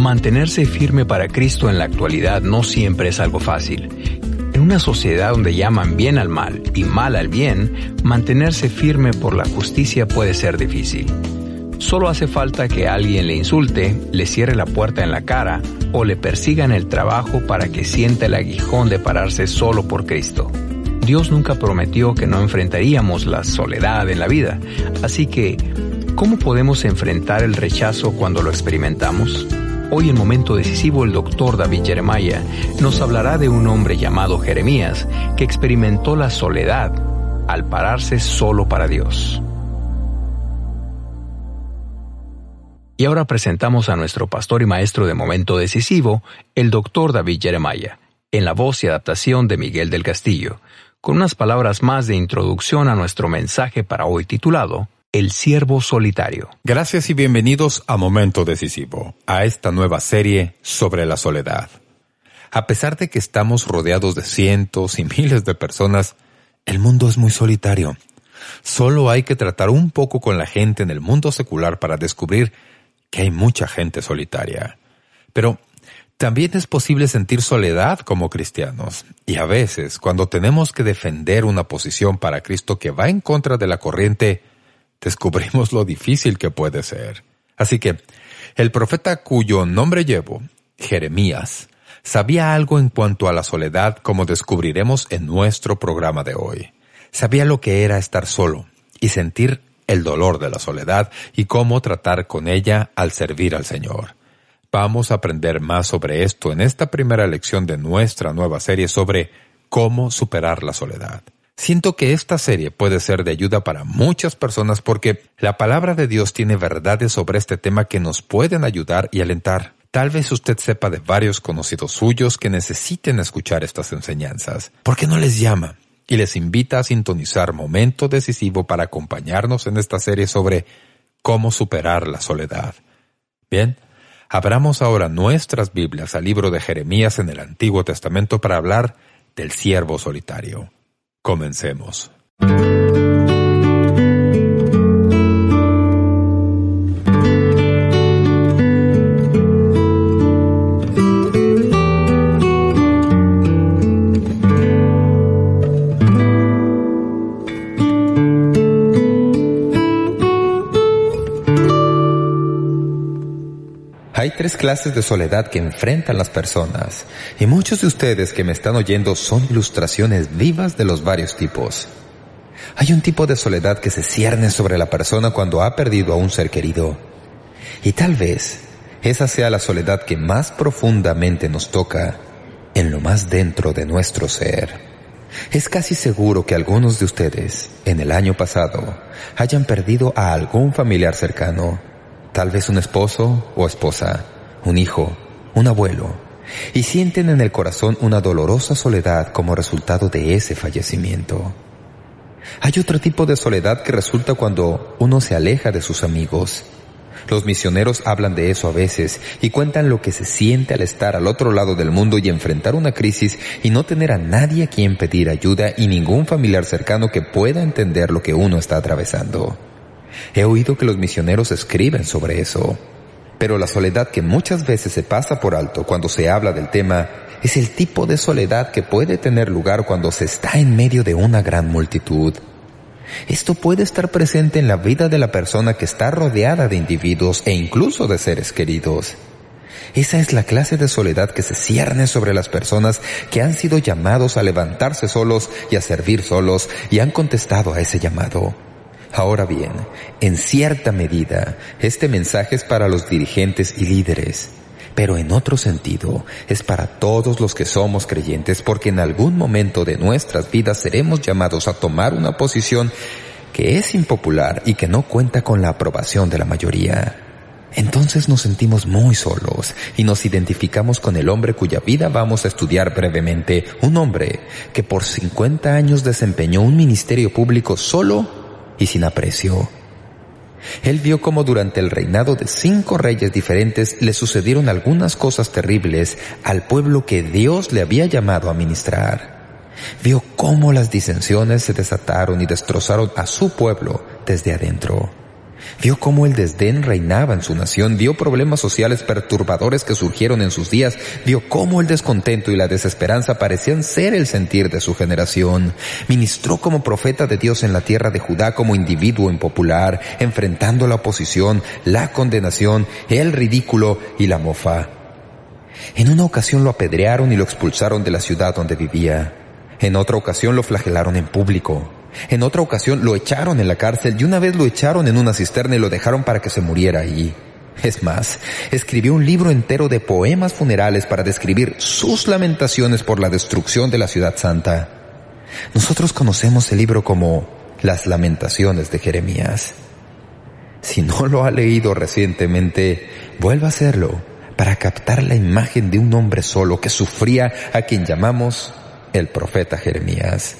Mantenerse firme para Cristo en la actualidad no siempre es algo fácil. En una sociedad donde llaman bien al mal y mal al bien, mantenerse firme por la justicia puede ser difícil. Solo hace falta que alguien le insulte, le cierre la puerta en la cara o le persiga en el trabajo para que sienta el aguijón de pararse solo por Cristo. Dios nunca prometió que no enfrentaríamos la soledad en la vida, así que, ¿cómo podemos enfrentar el rechazo cuando lo experimentamos? Hoy en Momento Decisivo el doctor David Jeremiah nos hablará de un hombre llamado Jeremías que experimentó la soledad al pararse solo para Dios. Y ahora presentamos a nuestro pastor y maestro de Momento Decisivo, el doctor David Jeremiah, en la voz y adaptación de Miguel del Castillo, con unas palabras más de introducción a nuestro mensaje para hoy titulado el siervo solitario. Gracias y bienvenidos a Momento Decisivo, a esta nueva serie sobre la soledad. A pesar de que estamos rodeados de cientos y miles de personas, el mundo es muy solitario. Solo hay que tratar un poco con la gente en el mundo secular para descubrir que hay mucha gente solitaria. Pero también es posible sentir soledad como cristianos, y a veces, cuando tenemos que defender una posición para Cristo que va en contra de la corriente, descubrimos lo difícil que puede ser. Así que, el profeta cuyo nombre llevo, Jeremías, sabía algo en cuanto a la soledad como descubriremos en nuestro programa de hoy. Sabía lo que era estar solo y sentir el dolor de la soledad y cómo tratar con ella al servir al Señor. Vamos a aprender más sobre esto en esta primera lección de nuestra nueva serie sobre cómo superar la soledad. Siento que esta serie puede ser de ayuda para muchas personas porque la palabra de Dios tiene verdades sobre este tema que nos pueden ayudar y alentar. Tal vez usted sepa de varios conocidos suyos que necesiten escuchar estas enseñanzas. ¿Por qué no les llama? Y les invita a sintonizar Momento Decisivo para acompañarnos en esta serie sobre cómo superar la soledad. Bien, abramos ahora nuestras Biblias al libro de Jeremías en el Antiguo Testamento para hablar del siervo solitario. Comencemos. Tres clases de soledad que enfrentan las personas, y muchos de ustedes que me están oyendo son ilustraciones vivas de los varios tipos. Hay un tipo de soledad que se cierne sobre la persona cuando ha perdido a un ser querido. Y tal vez esa sea la soledad que más profundamente nos toca en lo más dentro de nuestro ser. Es casi seguro que algunos de ustedes, en el año pasado, hayan perdido a algún familiar cercano tal vez un esposo o esposa, un hijo, un abuelo, y sienten en el corazón una dolorosa soledad como resultado de ese fallecimiento. Hay otro tipo de soledad que resulta cuando uno se aleja de sus amigos. Los misioneros hablan de eso a veces y cuentan lo que se siente al estar al otro lado del mundo y enfrentar una crisis y no tener a nadie a quien pedir ayuda y ningún familiar cercano que pueda entender lo que uno está atravesando. He oído que los misioneros escriben sobre eso. Pero la soledad que muchas veces se pasa por alto cuando se habla del tema es el tipo de soledad que puede tener lugar cuando se está en medio de una gran multitud. Esto puede estar presente en la vida de la persona que está rodeada de individuos e incluso de seres queridos. Esa es la clase de soledad que se cierne sobre las personas que han sido llamados a levantarse solos y a servir solos y han contestado a ese llamado. Ahora bien, en cierta medida, este mensaje es para los dirigentes y líderes, pero en otro sentido es para todos los que somos creyentes porque en algún momento de nuestras vidas seremos llamados a tomar una posición que es impopular y que no cuenta con la aprobación de la mayoría. Entonces nos sentimos muy solos y nos identificamos con el hombre cuya vida vamos a estudiar brevemente, un hombre que por 50 años desempeñó un ministerio público solo y sin aprecio. Él vio cómo durante el reinado de cinco reyes diferentes le sucedieron algunas cosas terribles al pueblo que Dios le había llamado a ministrar. Vio cómo las disensiones se desataron y destrozaron a su pueblo desde adentro. Vio cómo el desdén reinaba en su nación, vio problemas sociales perturbadores que surgieron en sus días, vio cómo el descontento y la desesperanza parecían ser el sentir de su generación. Ministró como profeta de Dios en la tierra de Judá como individuo impopular, enfrentando la oposición, la condenación, el ridículo y la mofa. En una ocasión lo apedrearon y lo expulsaron de la ciudad donde vivía. En otra ocasión lo flagelaron en público. En otra ocasión lo echaron en la cárcel y una vez lo echaron en una cisterna y lo dejaron para que se muriera allí. Es más, escribió un libro entero de poemas funerales para describir sus lamentaciones por la destrucción de la ciudad santa. Nosotros conocemos el libro como Las Lamentaciones de Jeremías. Si no lo ha leído recientemente, vuelva a hacerlo para captar la imagen de un hombre solo que sufría a quien llamamos el profeta Jeremías.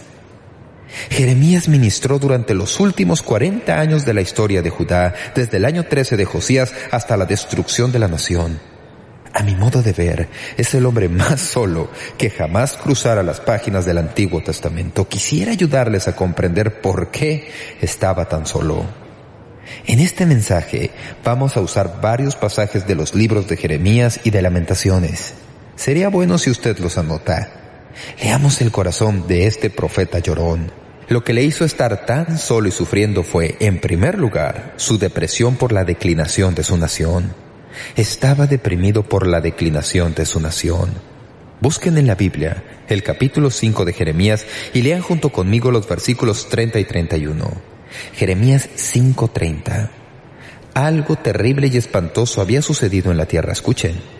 Jeremías ministró durante los últimos 40 años de la historia de Judá, desde el año 13 de Josías hasta la destrucción de la nación. A mi modo de ver, es el hombre más solo que jamás cruzara las páginas del Antiguo Testamento. Quisiera ayudarles a comprender por qué estaba tan solo. En este mensaje vamos a usar varios pasajes de los libros de Jeremías y de Lamentaciones. Sería bueno si usted los anota. Leamos el corazón de este profeta llorón. Lo que le hizo estar tan solo y sufriendo fue, en primer lugar, su depresión por la declinación de su nación. Estaba deprimido por la declinación de su nación. Busquen en la Biblia el capítulo 5 de Jeremías y lean junto conmigo los versículos 30 y 31. Jeremías 5:30. Algo terrible y espantoso había sucedido en la tierra. Escuchen.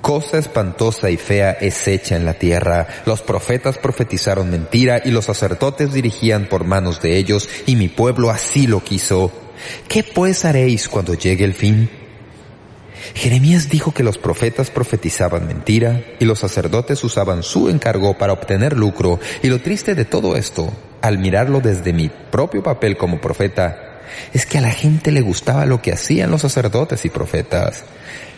Cosa espantosa y fea es hecha en la tierra. Los profetas profetizaron mentira y los sacerdotes dirigían por manos de ellos y mi pueblo así lo quiso. ¿Qué pues haréis cuando llegue el fin? Jeremías dijo que los profetas profetizaban mentira y los sacerdotes usaban su encargo para obtener lucro y lo triste de todo esto, al mirarlo desde mi propio papel como profeta, es que a la gente le gustaba lo que hacían los sacerdotes y profetas.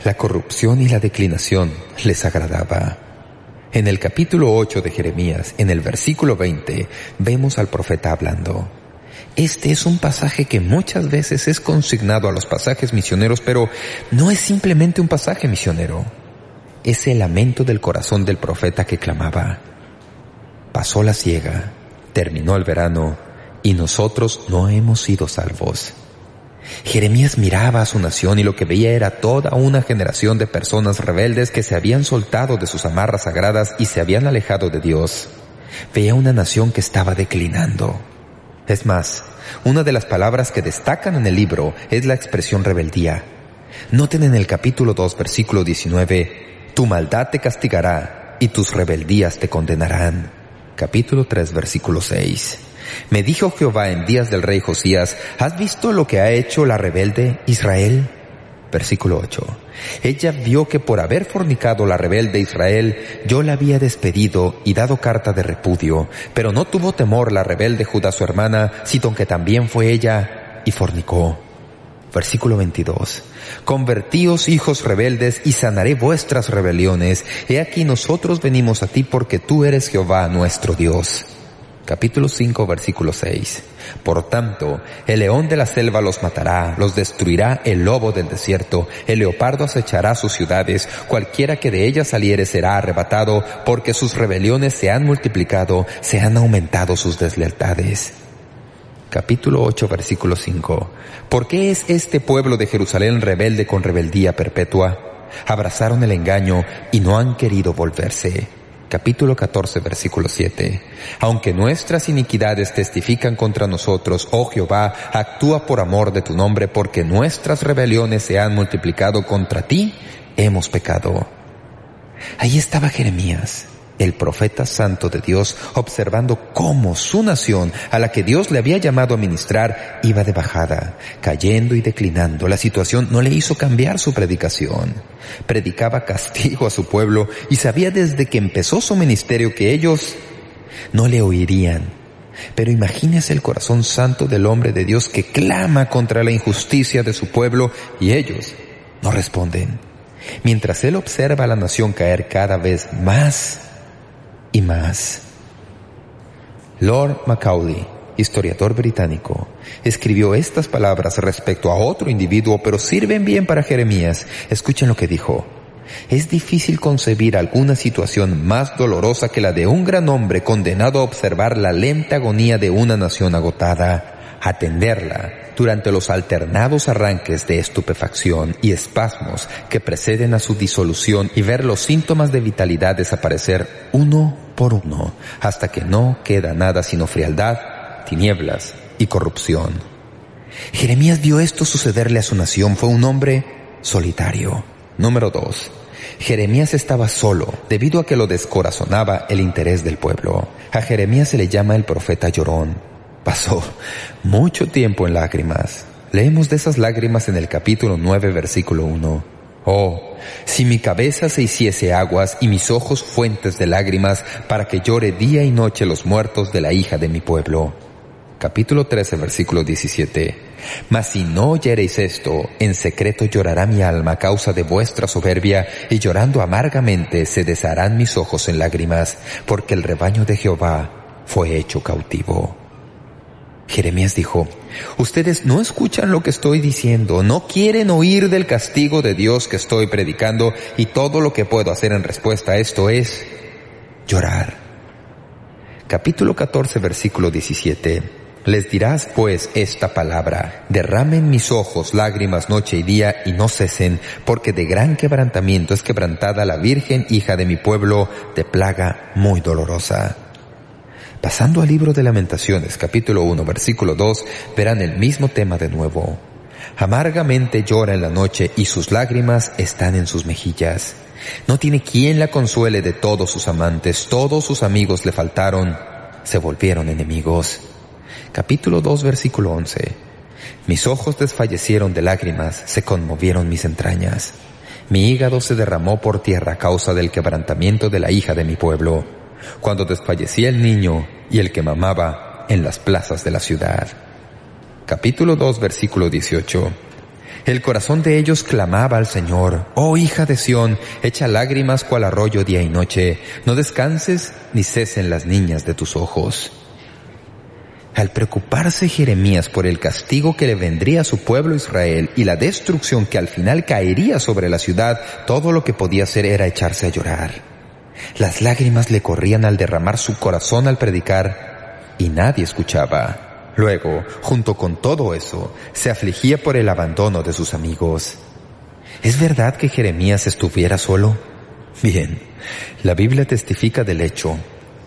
La corrupción y la declinación les agradaba. En el capítulo 8 de Jeremías, en el versículo 20, vemos al profeta hablando. Este es un pasaje que muchas veces es consignado a los pasajes misioneros, pero no es simplemente un pasaje misionero. Es el lamento del corazón del profeta que clamaba. Pasó la ciega, terminó el verano, y nosotros no hemos sido salvos. Jeremías miraba a su nación y lo que veía era toda una generación de personas rebeldes que se habían soltado de sus amarras sagradas y se habían alejado de Dios. Veía una nación que estaba declinando. Es más, una de las palabras que destacan en el libro es la expresión rebeldía. Noten en el capítulo 2, versículo 19, Tu maldad te castigará y tus rebeldías te condenarán. Capítulo 3, versículo 6. Me dijo Jehová en días del rey Josías, ¿has visto lo que ha hecho la rebelde Israel? Versículo 8. Ella vio que por haber fornicado la rebelde Israel, yo la había despedido y dado carta de repudio, pero no tuvo temor la rebelde Judá su hermana, sino que también fue ella y fornicó. Versículo 22. Convertíos hijos rebeldes y sanaré vuestras rebeliones. He aquí nosotros venimos a ti porque tú eres Jehová nuestro Dios capítulo 5, versículo 6. Por tanto, el león de la selva los matará, los destruirá el lobo del desierto, el leopardo acechará sus ciudades, cualquiera que de ellas saliere será arrebatado, porque sus rebeliones se han multiplicado, se han aumentado sus deslealtades. Capítulo 8, versículo 5. ¿Por qué es este pueblo de Jerusalén rebelde con rebeldía perpetua? Abrazaron el engaño y no han querido volverse capítulo 14, versículo 7. Aunque nuestras iniquidades testifican contra nosotros, oh Jehová, actúa por amor de tu nombre, porque nuestras rebeliones se han multiplicado contra ti, hemos pecado. Ahí estaba Jeremías, el profeta santo de Dios, observando cómo su nación, a la que Dios le había llamado a ministrar, iba de bajada, cayendo y declinando. La situación no le hizo cambiar su predicación. Predicaba castigo a su pueblo y sabía desde que empezó su ministerio que ellos no le oirían. Pero imagínese el corazón santo del hombre de Dios que clama contra la injusticia de su pueblo y ellos no responden. Mientras él observa a la nación caer cada vez más y más. Lord Macaulay, historiador británico, escribió estas palabras respecto a otro individuo, pero sirven bien para Jeremías. Escuchen lo que dijo. Es difícil concebir alguna situación más dolorosa que la de un gran hombre condenado a observar la lenta agonía de una nación agotada, atenderla durante los alternados arranques de estupefacción y espasmos que preceden a su disolución y ver los síntomas de vitalidad desaparecer uno por uno hasta que no queda nada sino frialdad, tinieblas y corrupción. Jeremías vio esto sucederle a su nación. Fue un hombre solitario. Número 2. Jeremías estaba solo debido a que lo descorazonaba el interés del pueblo. A Jeremías se le llama el profeta llorón Pasó mucho tiempo en lágrimas. Leemos de esas lágrimas en el capítulo 9, versículo 1. Oh, si mi cabeza se hiciese aguas y mis ojos fuentes de lágrimas para que llore día y noche los muertos de la hija de mi pueblo. Capítulo 13, versículo 17. Mas si no oyereis esto, en secreto llorará mi alma a causa de vuestra soberbia, y llorando amargamente se desharán mis ojos en lágrimas, porque el rebaño de Jehová fue hecho cautivo. Jeremías dijo, ustedes no escuchan lo que estoy diciendo, no quieren oír del castigo de Dios que estoy predicando y todo lo que puedo hacer en respuesta a esto es llorar. Capítulo 14, versículo 17. Les dirás pues esta palabra, derramen mis ojos lágrimas noche y día y no cesen, porque de gran quebrantamiento es quebrantada la Virgen hija de mi pueblo de plaga muy dolorosa. Pasando al libro de lamentaciones, capítulo 1, versículo 2, verán el mismo tema de nuevo. Amargamente llora en la noche y sus lágrimas están en sus mejillas. No tiene quien la consuele de todos sus amantes, todos sus amigos le faltaron, se volvieron enemigos. Capítulo 2, versículo 11. Mis ojos desfallecieron de lágrimas, se conmovieron mis entrañas. Mi hígado se derramó por tierra a causa del quebrantamiento de la hija de mi pueblo cuando desfallecía el niño y el que mamaba en las plazas de la ciudad. Capítulo 2, versículo 18. El corazón de ellos clamaba al Señor, Oh hija de Sión, echa lágrimas cual arroyo día y noche, no descanses ni cesen las niñas de tus ojos. Al preocuparse Jeremías por el castigo que le vendría a su pueblo Israel y la destrucción que al final caería sobre la ciudad, todo lo que podía hacer era echarse a llorar. Las lágrimas le corrían al derramar su corazón al predicar y nadie escuchaba. Luego, junto con todo eso, se afligía por el abandono de sus amigos. ¿Es verdad que Jeremías estuviera solo? Bien, la Biblia testifica del hecho.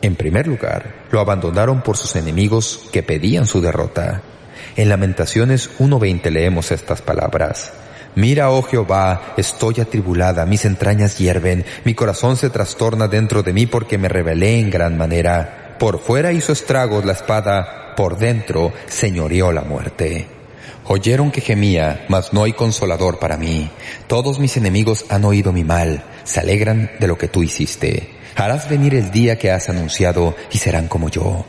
En primer lugar, lo abandonaron por sus enemigos que pedían su derrota. En Lamentaciones 1.20 leemos estas palabras. Mira, oh Jehová, estoy atribulada, mis entrañas hierven, mi corazón se trastorna dentro de mí porque me rebelé en gran manera. Por fuera hizo estragos la espada, por dentro señoreó la muerte. Oyeron que gemía, mas no hay consolador para mí. Todos mis enemigos han oído mi mal, se alegran de lo que tú hiciste. Harás venir el día que has anunciado y serán como yo.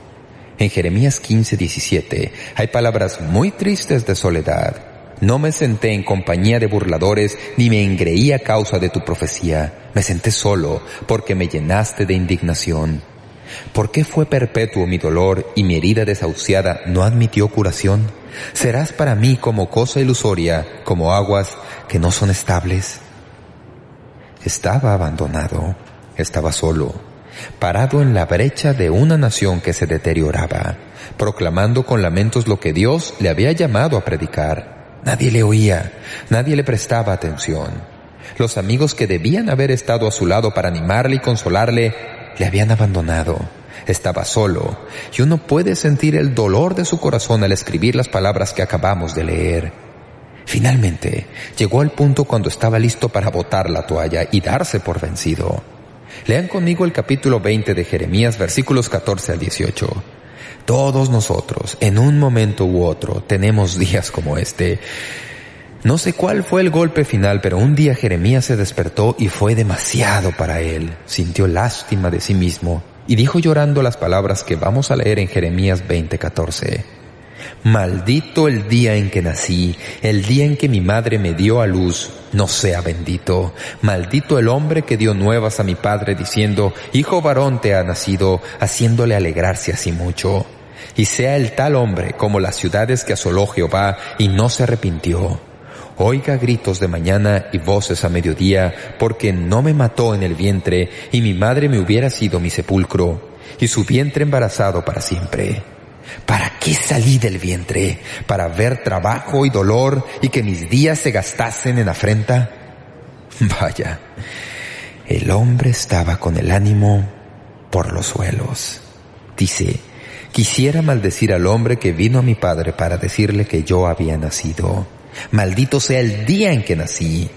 En Jeremías 15, 17 hay palabras muy tristes de soledad. No me senté en compañía de burladores, ni me engreí a causa de tu profecía. Me senté solo, porque me llenaste de indignación. ¿Por qué fue perpetuo mi dolor y mi herida desahuciada no admitió curación? ¿Serás para mí como cosa ilusoria, como aguas que no son estables? Estaba abandonado, estaba solo, parado en la brecha de una nación que se deterioraba, proclamando con lamentos lo que Dios le había llamado a predicar. Nadie le oía, nadie le prestaba atención. Los amigos que debían haber estado a su lado para animarle y consolarle, le habían abandonado. Estaba solo, y uno puede sentir el dolor de su corazón al escribir las palabras que acabamos de leer. Finalmente, llegó al punto cuando estaba listo para botar la toalla y darse por vencido. Lean conmigo el capítulo 20 de Jeremías, versículos 14 al 18. Todos nosotros, en un momento u otro, tenemos días como este. No sé cuál fue el golpe final, pero un día Jeremías se despertó y fue demasiado para él. Sintió lástima de sí mismo y dijo llorando las palabras que vamos a leer en Jeremías 20:14. Maldito el día en que nací, el día en que mi madre me dio a luz, no sea bendito. Maldito el hombre que dio nuevas a mi padre diciendo, Hijo varón te ha nacido, haciéndole alegrarse así mucho. Y sea el tal hombre como las ciudades que asoló Jehová y no se arrepintió. Oiga gritos de mañana y voces a mediodía, porque no me mató en el vientre y mi madre me hubiera sido mi sepulcro y su vientre embarazado para siempre. ¿Para qué salí del vientre? ¿Para ver trabajo y dolor y que mis días se gastasen en afrenta? Vaya, el hombre estaba con el ánimo por los suelos. Dice, quisiera maldecir al hombre que vino a mi padre para decirle que yo había nacido. Maldito sea el día en que nací.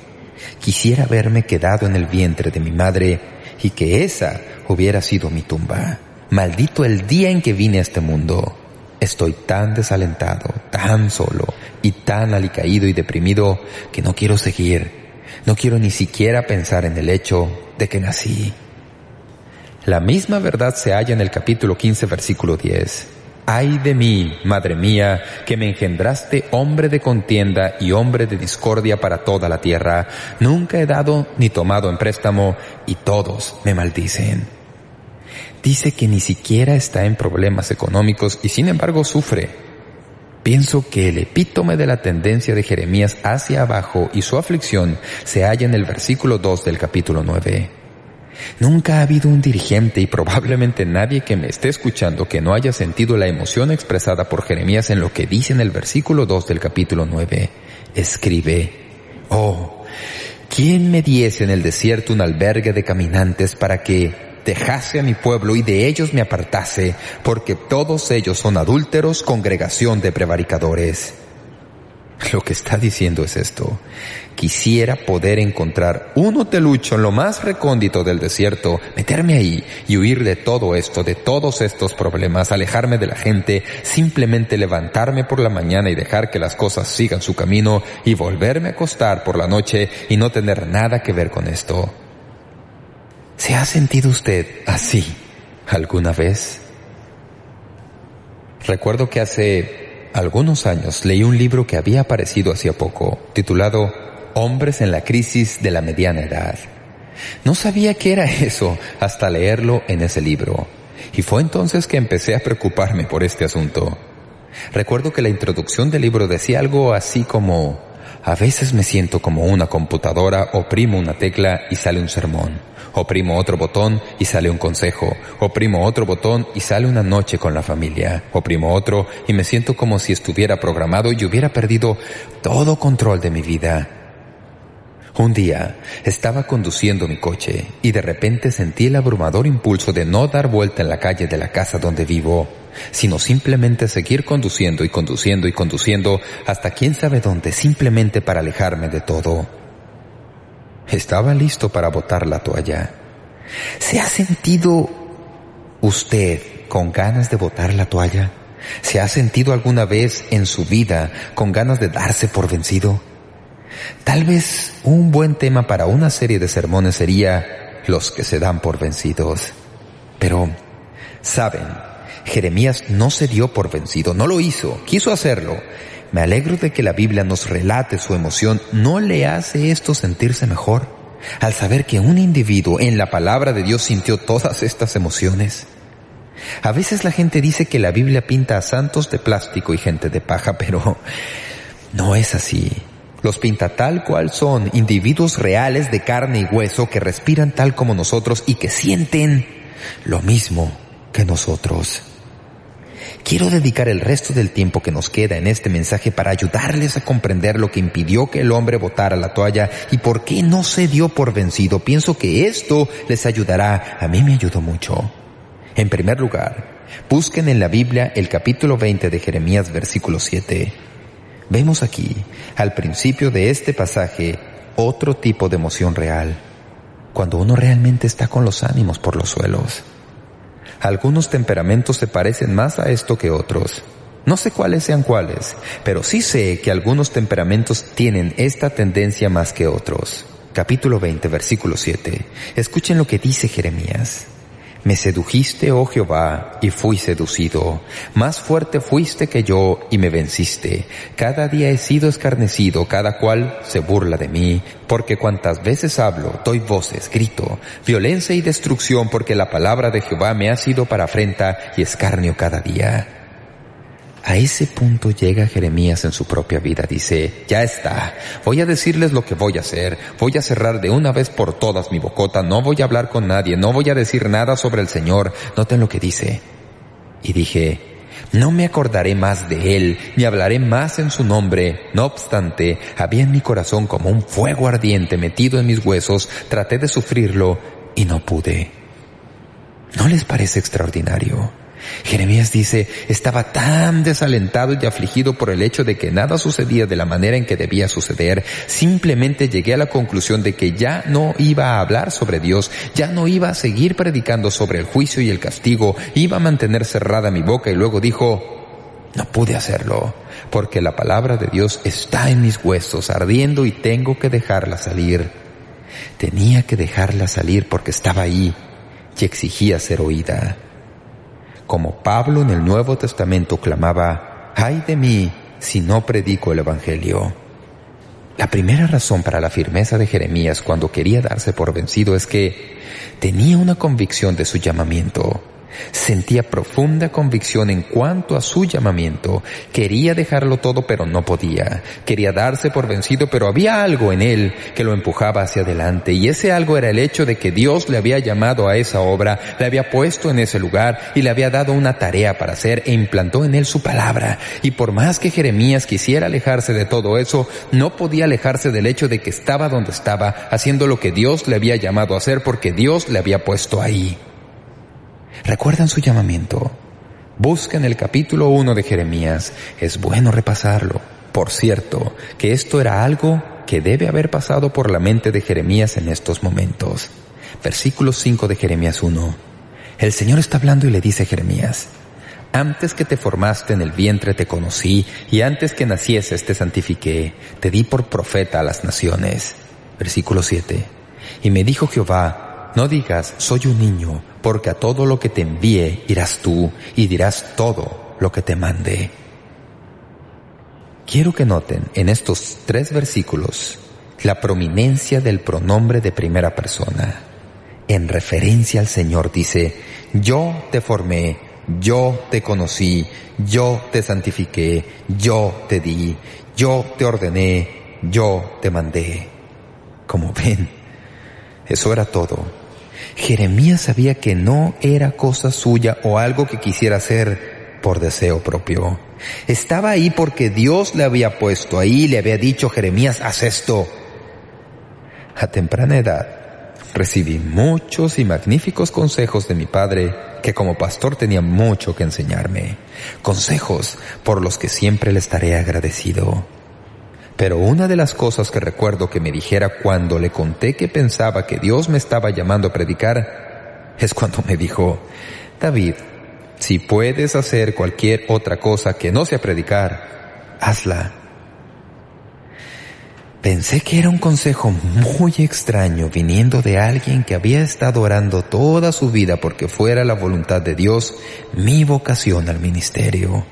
Quisiera haberme quedado en el vientre de mi madre y que esa hubiera sido mi tumba. Maldito el día en que vine a este mundo. Estoy tan desalentado, tan solo y tan alicaído y deprimido que no quiero seguir. No quiero ni siquiera pensar en el hecho de que nací. La misma verdad se halla en el capítulo 15, versículo 10. Ay de mí, madre mía, que me engendraste hombre de contienda y hombre de discordia para toda la tierra. Nunca he dado ni tomado en préstamo y todos me maldicen dice que ni siquiera está en problemas económicos y sin embargo sufre. Pienso que el epítome de la tendencia de Jeremías hacia abajo y su aflicción se halla en el versículo 2 del capítulo 9. Nunca ha habido un dirigente y probablemente nadie que me esté escuchando que no haya sentido la emoción expresada por Jeremías en lo que dice en el versículo 2 del capítulo 9. Escribe, Oh, ¿quién me diese en el desierto un albergue de caminantes para que dejase a mi pueblo y de ellos me apartase, porque todos ellos son adúlteros, congregación de prevaricadores. Lo que está diciendo es esto. Quisiera poder encontrar un hotelucho en lo más recóndito del desierto, meterme ahí y huir de todo esto, de todos estos problemas, alejarme de la gente, simplemente levantarme por la mañana y dejar que las cosas sigan su camino y volverme a acostar por la noche y no tener nada que ver con esto. ¿Se ha sentido usted así alguna vez? Recuerdo que hace algunos años leí un libro que había aparecido hacía poco, titulado Hombres en la crisis de la mediana edad. No sabía qué era eso hasta leerlo en ese libro, y fue entonces que empecé a preocuparme por este asunto. Recuerdo que la introducción del libro decía algo así como, a veces me siento como una computadora, oprimo una tecla y sale un sermón. Oprimo otro botón y sale un consejo. Oprimo otro botón y sale una noche con la familia. Oprimo otro y me siento como si estuviera programado y hubiera perdido todo control de mi vida. Un día estaba conduciendo mi coche y de repente sentí el abrumador impulso de no dar vuelta en la calle de la casa donde vivo, sino simplemente seguir conduciendo y conduciendo y conduciendo hasta quién sabe dónde, simplemente para alejarme de todo. Estaba listo para botar la toalla. ¿Se ha sentido usted con ganas de botar la toalla? ¿Se ha sentido alguna vez en su vida con ganas de darse por vencido? Tal vez un buen tema para una serie de sermones sería los que se dan por vencidos. Pero, ¿saben? Jeremías no se dio por vencido, no lo hizo, quiso hacerlo, me alegro de que la Biblia nos relate su emoción. ¿No le hace esto sentirse mejor? Al saber que un individuo en la palabra de Dios sintió todas estas emociones. A veces la gente dice que la Biblia pinta a santos de plástico y gente de paja, pero no es así. Los pinta tal cual son, individuos reales de carne y hueso que respiran tal como nosotros y que sienten lo mismo que nosotros. Quiero dedicar el resto del tiempo que nos queda en este mensaje para ayudarles a comprender lo que impidió que el hombre botara la toalla y por qué no se dio por vencido. Pienso que esto les ayudará. A mí me ayudó mucho. En primer lugar, busquen en la Biblia el capítulo 20 de Jeremías versículo 7. Vemos aquí, al principio de este pasaje, otro tipo de emoción real. cuando uno realmente está con los ánimos por los suelos. Algunos temperamentos se parecen más a esto que otros. No sé cuáles sean cuáles, pero sí sé que algunos temperamentos tienen esta tendencia más que otros. Capítulo 20, versículo 7. Escuchen lo que dice Jeremías. Me sedujiste, oh Jehová, y fui seducido. Más fuerte fuiste que yo y me venciste. Cada día he sido escarnecido, cada cual se burla de mí, porque cuantas veces hablo, doy voces, grito, violencia y destrucción, porque la palabra de Jehová me ha sido para afrenta y escarnio cada día. A ese punto llega Jeremías en su propia vida. Dice, ya está, voy a decirles lo que voy a hacer, voy a cerrar de una vez por todas mi bocota, no voy a hablar con nadie, no voy a decir nada sobre el Señor. Noten lo que dice. Y dije, no me acordaré más de Él, ni hablaré más en su nombre. No obstante, había en mi corazón como un fuego ardiente metido en mis huesos, traté de sufrirlo y no pude. ¿No les parece extraordinario? Jeremías dice, estaba tan desalentado y afligido por el hecho de que nada sucedía de la manera en que debía suceder, simplemente llegué a la conclusión de que ya no iba a hablar sobre Dios, ya no iba a seguir predicando sobre el juicio y el castigo, iba a mantener cerrada mi boca y luego dijo, no pude hacerlo, porque la palabra de Dios está en mis huesos, ardiendo y tengo que dejarla salir. Tenía que dejarla salir porque estaba ahí y exigía ser oída como Pablo en el Nuevo Testamento clamaba, ¡ay de mí si no predico el Evangelio! La primera razón para la firmeza de Jeremías cuando quería darse por vencido es que tenía una convicción de su llamamiento. Sentía profunda convicción en cuanto a su llamamiento. Quería dejarlo todo pero no podía. Quería darse por vencido pero había algo en él que lo empujaba hacia adelante y ese algo era el hecho de que Dios le había llamado a esa obra, le había puesto en ese lugar y le había dado una tarea para hacer e implantó en él su palabra. Y por más que Jeremías quisiera alejarse de todo eso, no podía alejarse del hecho de que estaba donde estaba, haciendo lo que Dios le había llamado a hacer porque Dios le había puesto ahí. ¿Recuerdan su llamamiento? Busquen el capítulo 1 de Jeremías. Es bueno repasarlo. Por cierto, que esto era algo que debe haber pasado por la mente de Jeremías en estos momentos. Versículo 5 de Jeremías 1. El Señor está hablando y le dice a Jeremías, Antes que te formaste en el vientre te conocí, y antes que nacieses te santifiqué, te di por profeta a las naciones. Versículo 7. Y me dijo Jehová, no digas, soy un niño, porque a todo lo que te envíe irás tú y dirás todo lo que te mande. Quiero que noten en estos tres versículos la prominencia del pronombre de primera persona. En referencia al Señor dice, yo te formé, yo te conocí, yo te santifiqué, yo te di, yo te ordené, yo te mandé. Como ven, eso era todo. Jeremías sabía que no era cosa suya o algo que quisiera hacer por deseo propio. Estaba ahí porque Dios le había puesto ahí, le había dicho, Jeremías, haz esto. A temprana edad recibí muchos y magníficos consejos de mi padre que como pastor tenía mucho que enseñarme. Consejos por los que siempre le estaré agradecido. Pero una de las cosas que recuerdo que me dijera cuando le conté que pensaba que Dios me estaba llamando a predicar es cuando me dijo, David, si puedes hacer cualquier otra cosa que no sea predicar, hazla. Pensé que era un consejo muy extraño viniendo de alguien que había estado orando toda su vida porque fuera la voluntad de Dios mi vocación al ministerio.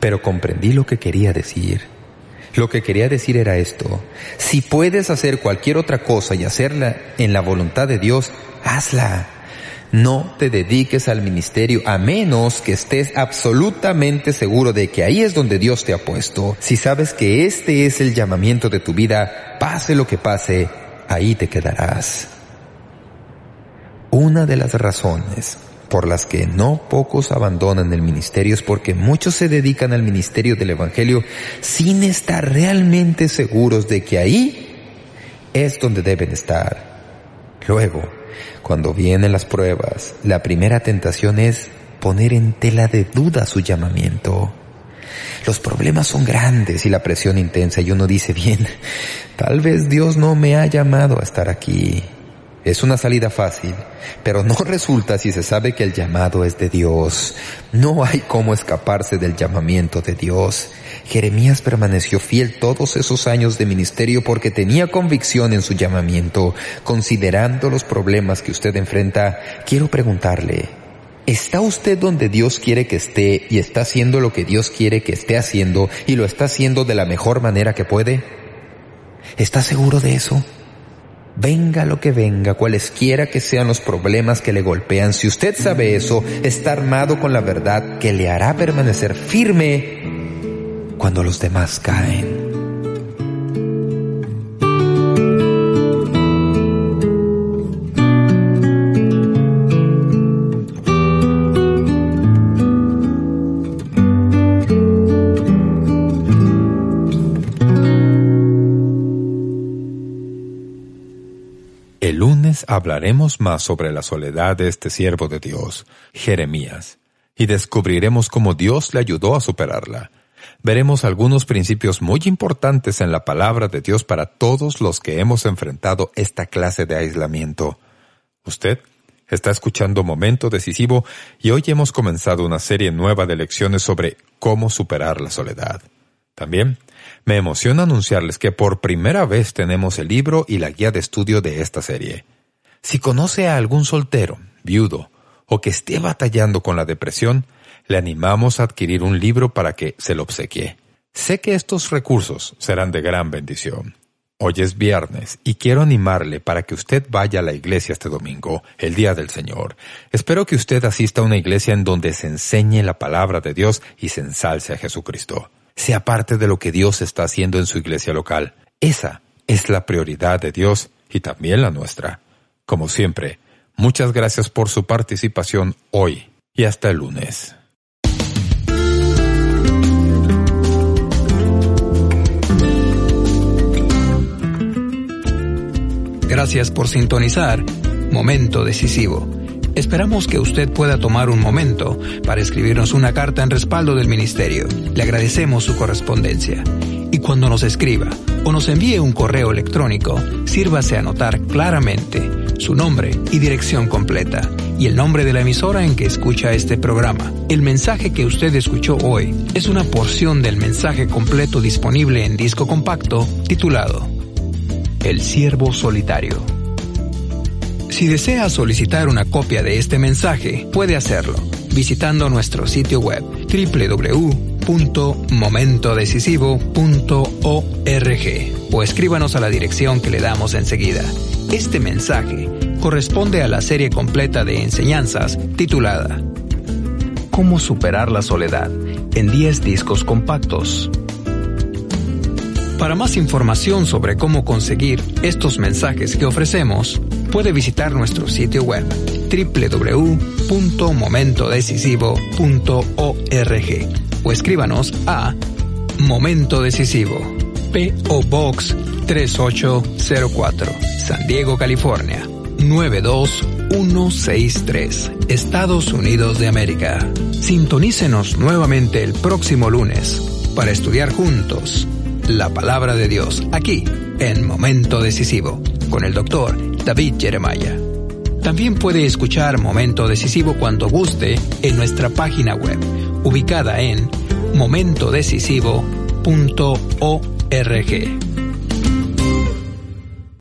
Pero comprendí lo que quería decir. Lo que quería decir era esto. Si puedes hacer cualquier otra cosa y hacerla en la voluntad de Dios, hazla. No te dediques al ministerio a menos que estés absolutamente seguro de que ahí es donde Dios te ha puesto. Si sabes que este es el llamamiento de tu vida, pase lo que pase, ahí te quedarás. Una de las razones por las que no pocos abandonan el ministerio es porque muchos se dedican al ministerio del Evangelio sin estar realmente seguros de que ahí es donde deben estar. Luego, cuando vienen las pruebas, la primera tentación es poner en tela de duda su llamamiento. Los problemas son grandes y la presión intensa y uno dice, bien, tal vez Dios no me ha llamado a estar aquí. Es una salida fácil, pero no resulta si se sabe que el llamado es de Dios. No hay cómo escaparse del llamamiento de Dios. Jeremías permaneció fiel todos esos años de ministerio porque tenía convicción en su llamamiento. Considerando los problemas que usted enfrenta, quiero preguntarle, ¿está usted donde Dios quiere que esté y está haciendo lo que Dios quiere que esté haciendo y lo está haciendo de la mejor manera que puede? ¿Está seguro de eso? Venga lo que venga, cualesquiera que sean los problemas que le golpean, si usted sabe eso, está armado con la verdad que le hará permanecer firme cuando los demás caen. Hablaremos más sobre la soledad de este siervo de Dios, Jeremías, y descubriremos cómo Dios le ayudó a superarla. Veremos algunos principios muy importantes en la palabra de Dios para todos los que hemos enfrentado esta clase de aislamiento. Usted está escuchando Momento Decisivo y hoy hemos comenzado una serie nueva de lecciones sobre cómo superar la soledad. También me emociona anunciarles que por primera vez tenemos el libro y la guía de estudio de esta serie. Si conoce a algún soltero, viudo o que esté batallando con la depresión, le animamos a adquirir un libro para que se lo obsequie. Sé que estos recursos serán de gran bendición. Hoy es viernes y quiero animarle para que usted vaya a la iglesia este domingo, el Día del Señor. Espero que usted asista a una iglesia en donde se enseñe la palabra de Dios y se ensalce a Jesucristo. Sea parte de lo que Dios está haciendo en su iglesia local. Esa es la prioridad de Dios y también la nuestra. Como siempre, muchas gracias por su participación hoy y hasta el lunes. Gracias por sintonizar Momento Decisivo. Esperamos que usted pueda tomar un momento para escribirnos una carta en respaldo del Ministerio. Le agradecemos su correspondencia. Y cuando nos escriba o nos envíe un correo electrónico, sírvase a anotar claramente su nombre y dirección completa y el nombre de la emisora en que escucha este programa. El mensaje que usted escuchó hoy es una porción del mensaje completo disponible en disco compacto titulado El Siervo Solitario. Si desea solicitar una copia de este mensaje, puede hacerlo visitando nuestro sitio web www.momentodecisivo.org o escríbanos a la dirección que le damos enseguida. Este mensaje corresponde a la serie completa de enseñanzas titulada Cómo superar la soledad en 10 discos compactos. Para más información sobre cómo conseguir estos mensajes que ofrecemos, puede visitar nuestro sitio web www.momentodecisivo.org o escríbanos a Momento Decisivo, P.O. Box 3804, San Diego, California 92163, Estados Unidos de América. Sintonícenos nuevamente el próximo lunes para estudiar juntos la palabra de Dios aquí en Momento Decisivo con el doctor David Jeremiah. También puede escuchar Momento Decisivo cuando guste en nuestra página web, ubicada en momentodecisivo.org rg